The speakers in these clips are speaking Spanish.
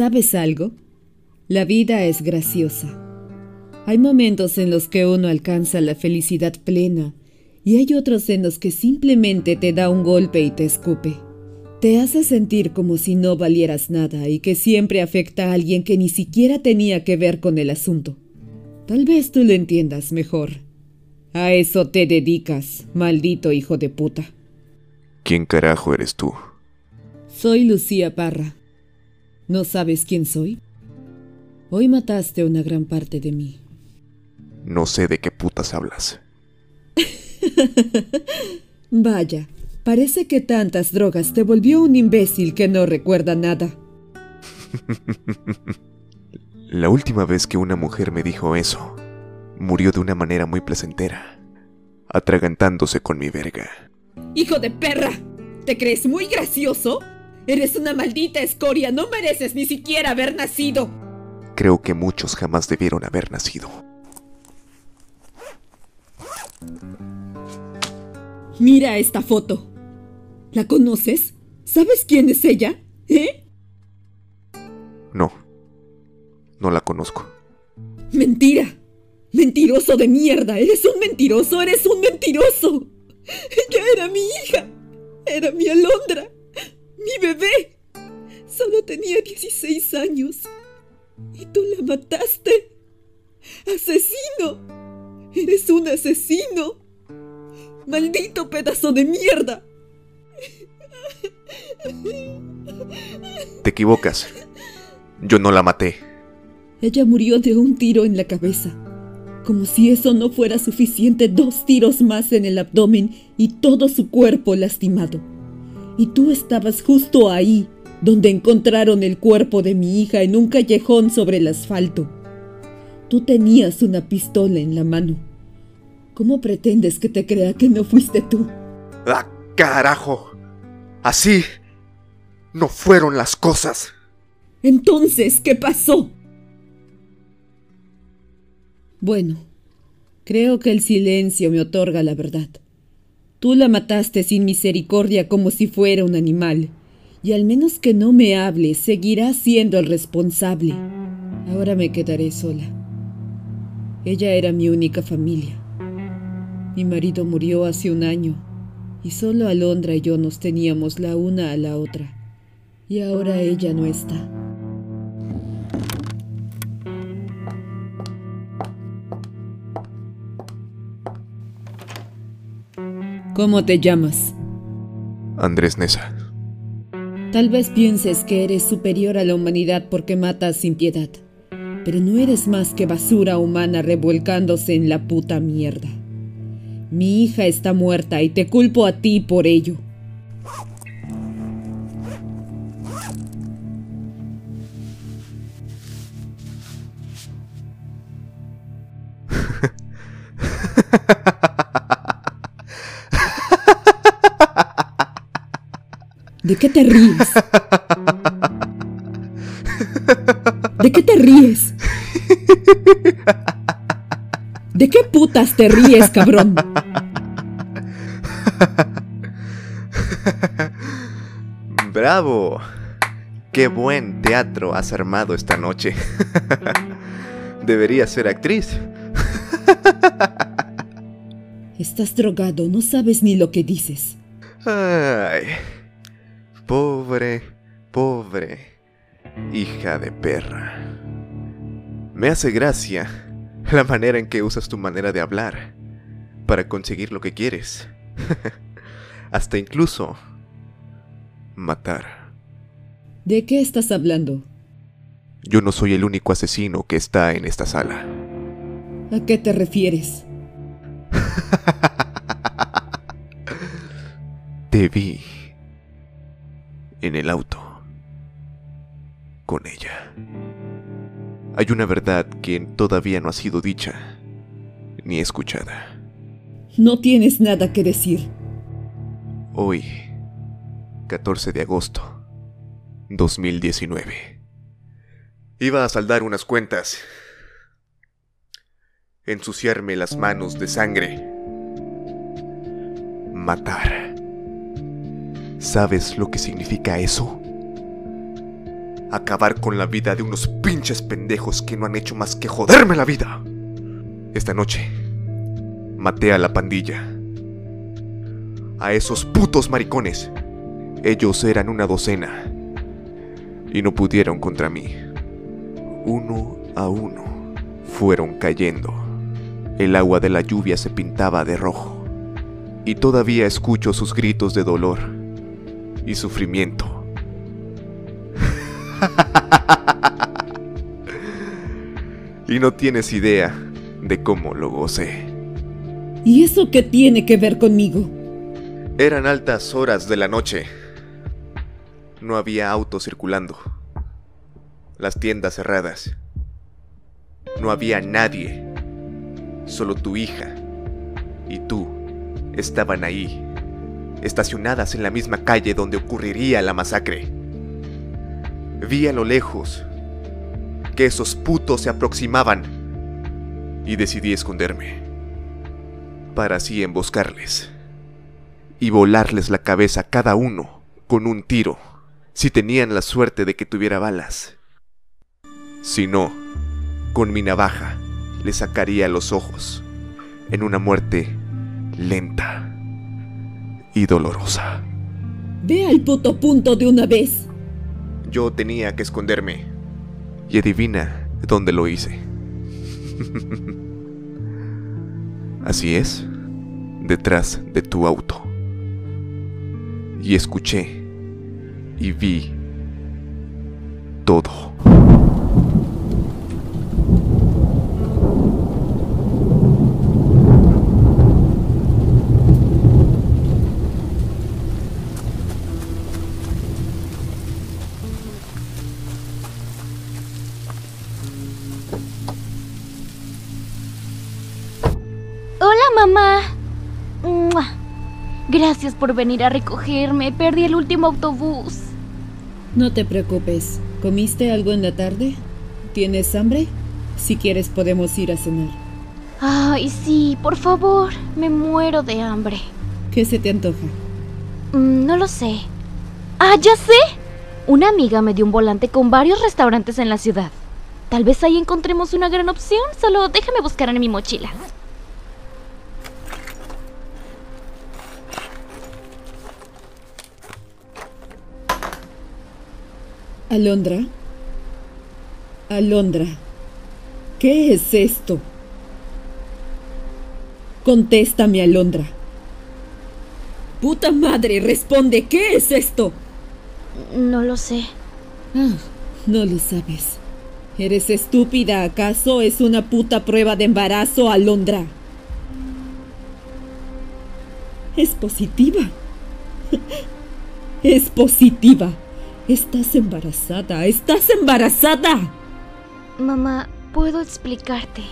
¿Sabes algo? La vida es graciosa. Hay momentos en los que uno alcanza la felicidad plena y hay otros en los que simplemente te da un golpe y te escupe. Te hace sentir como si no valieras nada y que siempre afecta a alguien que ni siquiera tenía que ver con el asunto. Tal vez tú lo entiendas mejor. A eso te dedicas, maldito hijo de puta. ¿Quién carajo eres tú? Soy Lucía Parra. ¿No sabes quién soy? Hoy mataste una gran parte de mí. No sé de qué putas hablas. Vaya, parece que tantas drogas te volvió un imbécil que no recuerda nada. La última vez que una mujer me dijo eso, murió de una manera muy placentera, atragantándose con mi verga. ¡Hijo de perra! ¿Te crees muy gracioso? Eres una maldita escoria, no mereces ni siquiera haber nacido. Creo que muchos jamás debieron haber nacido. Mira esta foto. ¿La conoces? ¿Sabes quién es ella? ¿Eh? No. No la conozco. Mentira. Mentiroso de mierda. Eres un mentiroso. Eres un mentiroso. Ella era mi hija. Era mi alondra. Mi bebé. Solo tenía 16 años. Y tú la mataste. Asesino. Eres un asesino. Maldito pedazo de mierda. Te equivocas. Yo no la maté. Ella murió de un tiro en la cabeza. Como si eso no fuera suficiente, dos tiros más en el abdomen y todo su cuerpo lastimado. Y tú estabas justo ahí, donde encontraron el cuerpo de mi hija en un callejón sobre el asfalto. Tú tenías una pistola en la mano. ¿Cómo pretendes que te crea que no fuiste tú? ¡Ah, carajo! Así no fueron las cosas. Entonces, ¿qué pasó? Bueno, creo que el silencio me otorga la verdad. Tú la mataste sin misericordia como si fuera un animal, y al menos que no me hable, seguirá siendo el responsable. Ahora me quedaré sola. Ella era mi única familia. Mi marido murió hace un año, y solo Alondra y yo nos teníamos la una a la otra. Y ahora ella no está. ¿Cómo te llamas? Andrés Nesa. Tal vez pienses que eres superior a la humanidad porque matas sin piedad, pero no eres más que basura humana revolcándose en la puta mierda. Mi hija está muerta y te culpo a ti por ello. Qué te ríes? ¿De qué te ríes? ¿De qué putas te ríes, cabrón? ¡Bravo! ¡Qué buen teatro has armado esta noche! Deberías ser actriz. Estás drogado, no sabes ni lo que dices. Ay, pobre, pobre hija de perra. Me hace gracia la manera en que usas tu manera de hablar para conseguir lo que quieres. Hasta incluso matar. ¿De qué estás hablando? Yo no soy el único asesino que está en esta sala. ¿A qué te refieres? Te vi en el auto con ella. Hay una verdad que todavía no ha sido dicha ni escuchada. No tienes nada que decir. Hoy, 14 de agosto 2019. Iba a saldar unas cuentas. Ensuciarme las manos de sangre. Matar. ¿Sabes lo que significa eso? acabar con la vida de unos pinches pendejos que no han hecho más que joderme la vida. Esta noche maté a la pandilla. A esos putos maricones. Ellos eran una docena. Y no pudieron contra mí. Uno a uno fueron cayendo. El agua de la lluvia se pintaba de rojo. Y todavía escucho sus gritos de dolor y sufrimiento. y no tienes idea de cómo lo gocé. ¿Y eso qué tiene que ver conmigo? Eran altas horas de la noche. No había autos circulando. Las tiendas cerradas. No había nadie. Solo tu hija y tú estaban ahí, estacionadas en la misma calle donde ocurriría la masacre. Vi a lo lejos que esos putos se aproximaban y decidí esconderme para así emboscarles y volarles la cabeza a cada uno con un tiro, si tenían la suerte de que tuviera balas. Si no, con mi navaja le sacaría los ojos en una muerte lenta y dolorosa. Ve al puto punto de una vez. Yo tenía que esconderme. Y adivina dónde lo hice. Así es, detrás de tu auto. Y escuché y vi todo. Por venir a recogerme. Perdí el último autobús. No te preocupes. ¿Comiste algo en la tarde? ¿Tienes hambre? Si quieres podemos ir a cenar. Ay, sí, por favor. Me muero de hambre. ¿Qué se te antoja? Mm, no lo sé. Ah, ya sé. Una amiga me dio un volante con varios restaurantes en la ciudad. Tal vez ahí encontremos una gran opción. Solo déjame buscar en mi mochila. Alondra. Alondra. ¿Qué es esto? Contéstame, Alondra. Puta madre, responde, ¿qué es esto? No lo sé. Ah, no lo sabes. ¿Eres estúpida acaso? Es una puta prueba de embarazo, Alondra. Es positiva. Es positiva. Estás embarazada. Estás embarazada. Mamá, ¿puedo explicarte?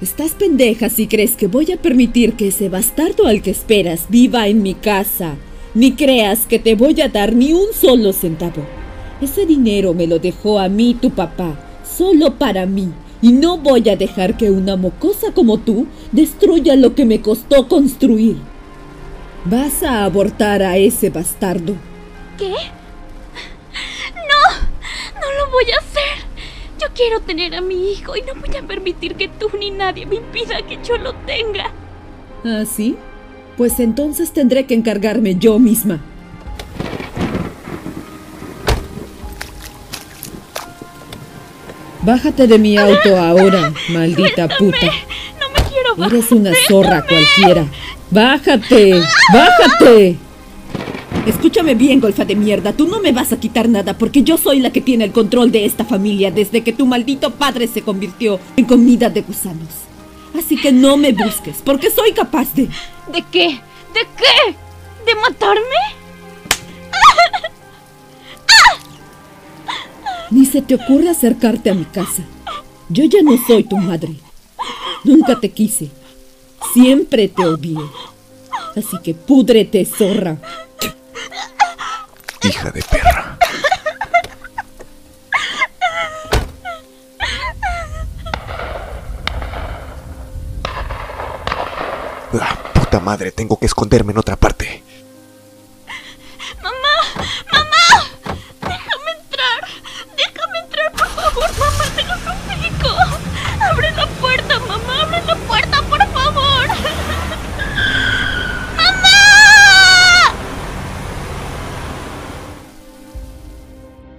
Estás pendeja si crees que voy a permitir que ese bastardo al que esperas viva en mi casa. Ni creas que te voy a dar ni un solo centavo. Ese dinero me lo dejó a mí tu papá, solo para mí. Y no voy a dejar que una mocosa como tú destruya lo que me costó construir. Vas a abortar a ese bastardo. ¿Qué? Voy a hacer. Yo quiero tener a mi hijo y no voy a permitir que tú ni nadie me impida que yo lo tenga. ¿Ah, sí? Pues entonces tendré que encargarme yo misma. Bájate de mi auto ahora, maldita puta. No me quiero bajar. Eres una zorra cualquiera. ¡Bájate! ¡Bájate! Escúchame bien, golfa de mierda. Tú no me vas a quitar nada porque yo soy la que tiene el control de esta familia desde que tu maldito padre se convirtió en comida de gusanos. Así que no me busques porque soy capaz de... ¿De qué? ¿De qué? ¿De matarme? Ni se te ocurra acercarte a mi casa. Yo ya no soy tu madre. Nunca te quise. Siempre te odié. Así que púdrete, zorra. Hija de perra. La puta madre, tengo que esconderme en otra parte.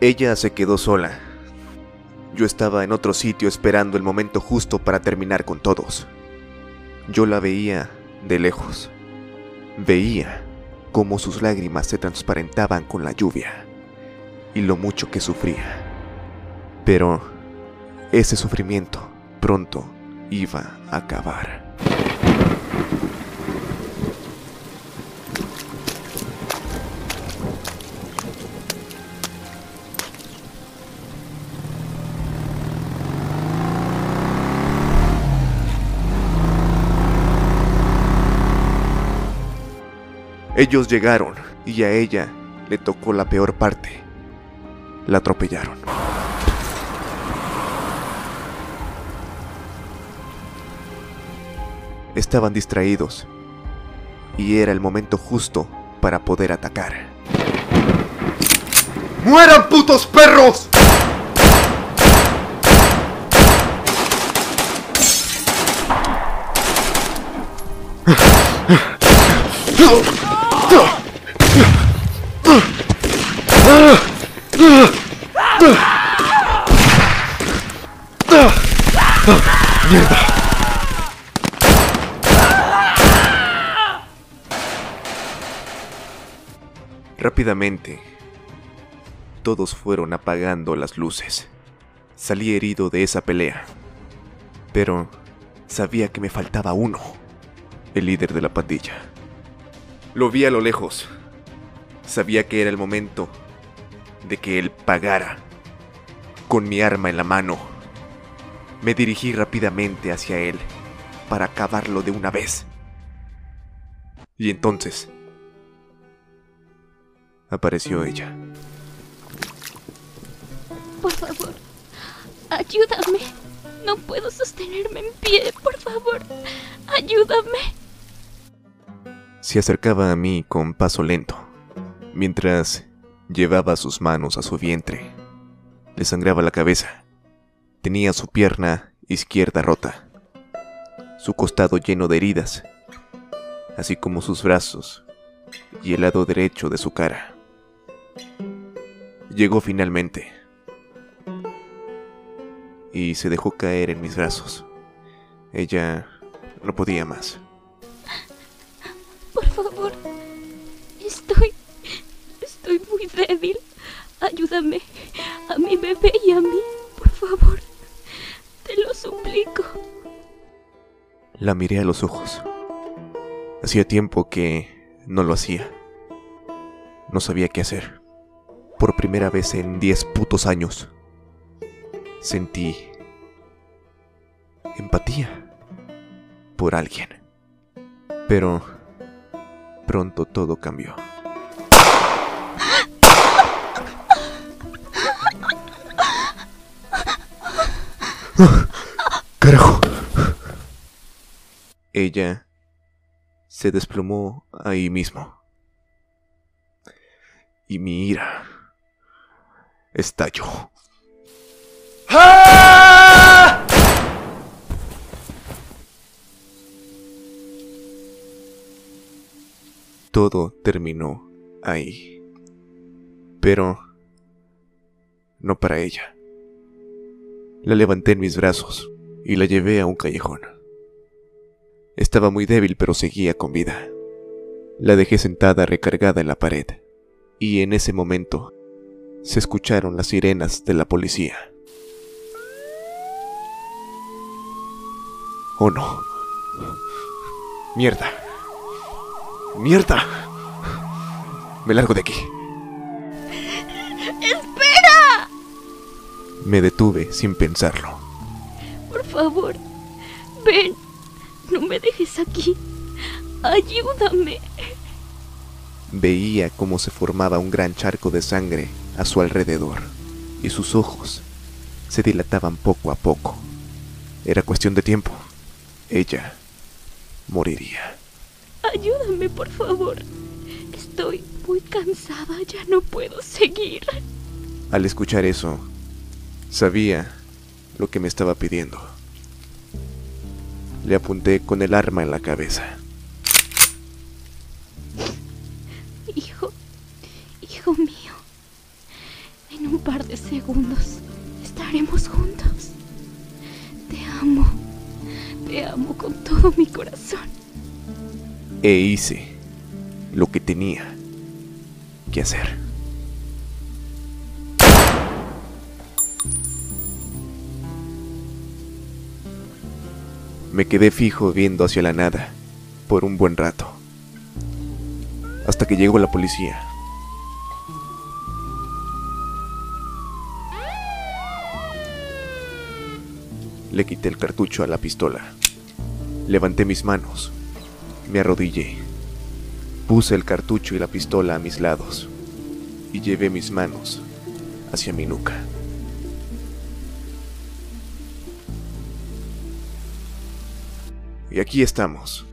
Ella se quedó sola. Yo estaba en otro sitio esperando el momento justo para terminar con todos. Yo la veía de lejos. Veía cómo sus lágrimas se transparentaban con la lluvia y lo mucho que sufría. Pero ese sufrimiento pronto iba a acabar. Ellos llegaron y a ella le tocó la peor parte. La atropellaron. Estaban distraídos y era el momento justo para poder atacar. ¡Mueran putos perros! Rápidamente, todos fueron apagando las luces. Salí herido de esa pelea, pero sabía que me faltaba uno, el líder de la pandilla. Lo vi a lo lejos. Sabía que era el momento de que él pagara. Con mi arma en la mano, me dirigí rápidamente hacia él para acabarlo de una vez. Y entonces apareció ella. Por favor, ayúdame. No puedo sostenerme en pie. Por favor, ayúdame. Se acercaba a mí con paso lento, mientras llevaba sus manos a su vientre. Le sangraba la cabeza. Tenía su pierna izquierda rota, su costado lleno de heridas, así como sus brazos y el lado derecho de su cara. Llegó finalmente y se dejó caer en mis brazos. Ella no podía más. Por favor, estoy... estoy muy débil. Ayúdame a mi bebé y a mí, por favor. Te lo suplico. La miré a los ojos. Hacía tiempo que no lo hacía. No sabía qué hacer. Por primera vez en diez putos años, sentí empatía por alguien. Pero pronto todo cambió. ¡Carajo! Ella se desplomó ahí mismo. Y mi ira estalló. Todo terminó ahí. Pero no para ella. La levanté en mis brazos y la llevé a un callejón. Estaba muy débil pero seguía con vida. La dejé sentada recargada en la pared y en ese momento se escucharon las sirenas de la policía. Oh no. Mierda. Mierda. Me largo de aquí. ¡Espera! Me detuve sin pensarlo. Por favor, ven. No me dejes aquí. Ayúdame. Veía cómo se formaba un gran charco de sangre a su alrededor y sus ojos se dilataban poco a poco. Era cuestión de tiempo. Ella moriría. Ayúdame, por favor. Estoy muy cansada, ya no puedo seguir. Al escuchar eso, sabía lo que me estaba pidiendo. Le apunté con el arma en la cabeza. Par de segundos estaremos juntos. Te amo. Te amo con todo mi corazón. E hice lo que tenía que hacer. Me quedé fijo viendo hacia la nada por un buen rato, hasta que llegó la policía. Le quité el cartucho a la pistola. Levanté mis manos. Me arrodillé. Puse el cartucho y la pistola a mis lados y llevé mis manos hacia mi nuca. Y aquí estamos,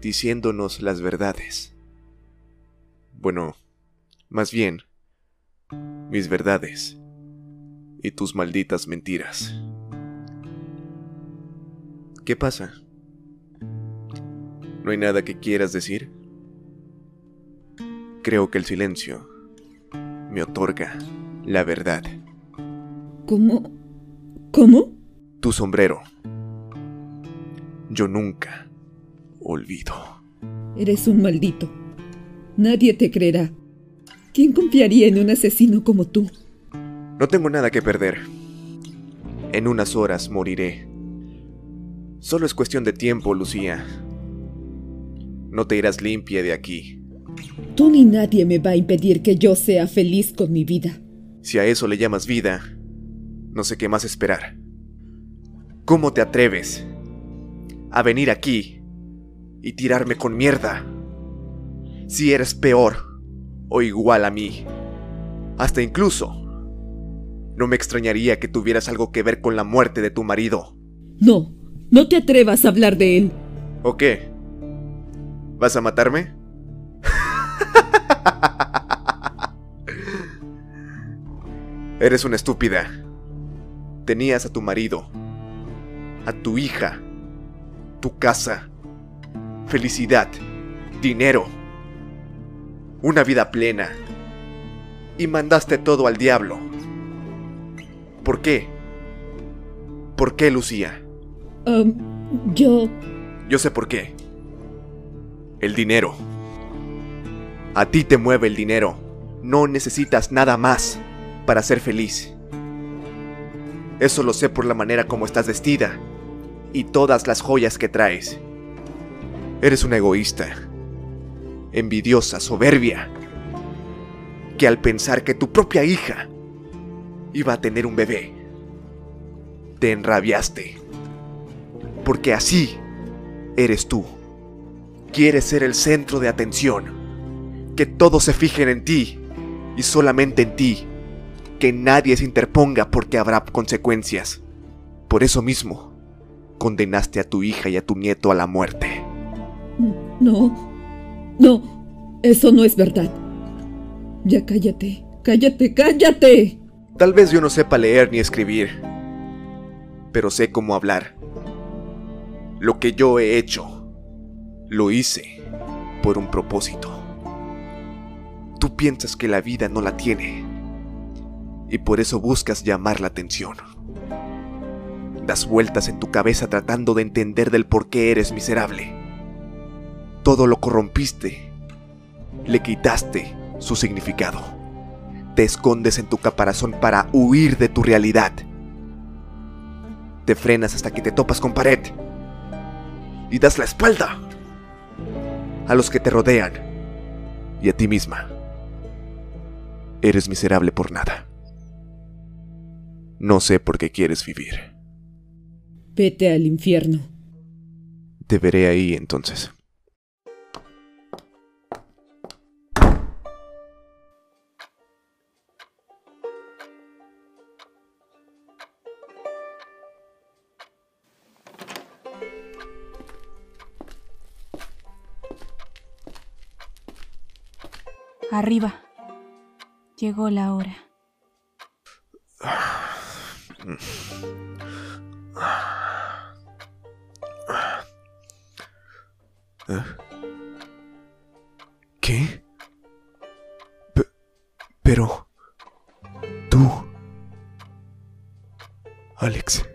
diciéndonos las verdades. Bueno, más bien, mis verdades y tus malditas mentiras. ¿Qué pasa? ¿No hay nada que quieras decir? Creo que el silencio me otorga la verdad. ¿Cómo? ¿Cómo? Tu sombrero. Yo nunca olvido. Eres un maldito. Nadie te creerá. ¿Quién confiaría en un asesino como tú? No tengo nada que perder. En unas horas moriré. Solo es cuestión de tiempo, Lucía. No te irás limpia de aquí. Tú ni nadie me va a impedir que yo sea feliz con mi vida. Si a eso le llamas vida, no sé qué más esperar. ¿Cómo te atreves a venir aquí y tirarme con mierda? Si eres peor o igual a mí. Hasta incluso, no me extrañaría que tuvieras algo que ver con la muerte de tu marido. No, no te atrevas a hablar de él. ¿O qué? ¿Vas a matarme? Eres una estúpida. Tenías a tu marido, a tu hija, tu casa, felicidad, dinero, una vida plena. Y mandaste todo al diablo. ¿Por qué? ¿Por qué, Lucía? Um, yo... Yo sé por qué. El dinero. A ti te mueve el dinero. No necesitas nada más para ser feliz. Eso lo sé por la manera como estás vestida y todas las joyas que traes. Eres una egoísta, envidiosa, soberbia, que al pensar que tu propia hija iba a tener un bebé, te enrabiaste. Porque así eres tú. Quieres ser el centro de atención, que todos se fijen en ti y solamente en ti que nadie se interponga porque habrá consecuencias. Por eso mismo, condenaste a tu hija y a tu nieto a la muerte. No, no, eso no es verdad. Ya cállate, cállate, cállate. Tal vez yo no sepa leer ni escribir, pero sé cómo hablar. Lo que yo he hecho, lo hice por un propósito. Tú piensas que la vida no la tiene y por eso buscas llamar la atención. Das vueltas en tu cabeza tratando de entender del por qué eres miserable. Todo lo corrompiste, le quitaste su significado. Te escondes en tu caparazón para huir de tu realidad. Te frenas hasta que te topas con pared y das la espalda a los que te rodean y a ti misma. Eres miserable por nada. No sé por qué quieres vivir. Vete al infierno. Te veré ahí entonces. Arriba. Llegó la hora. ¿Qué? Pero... Tú... Alex.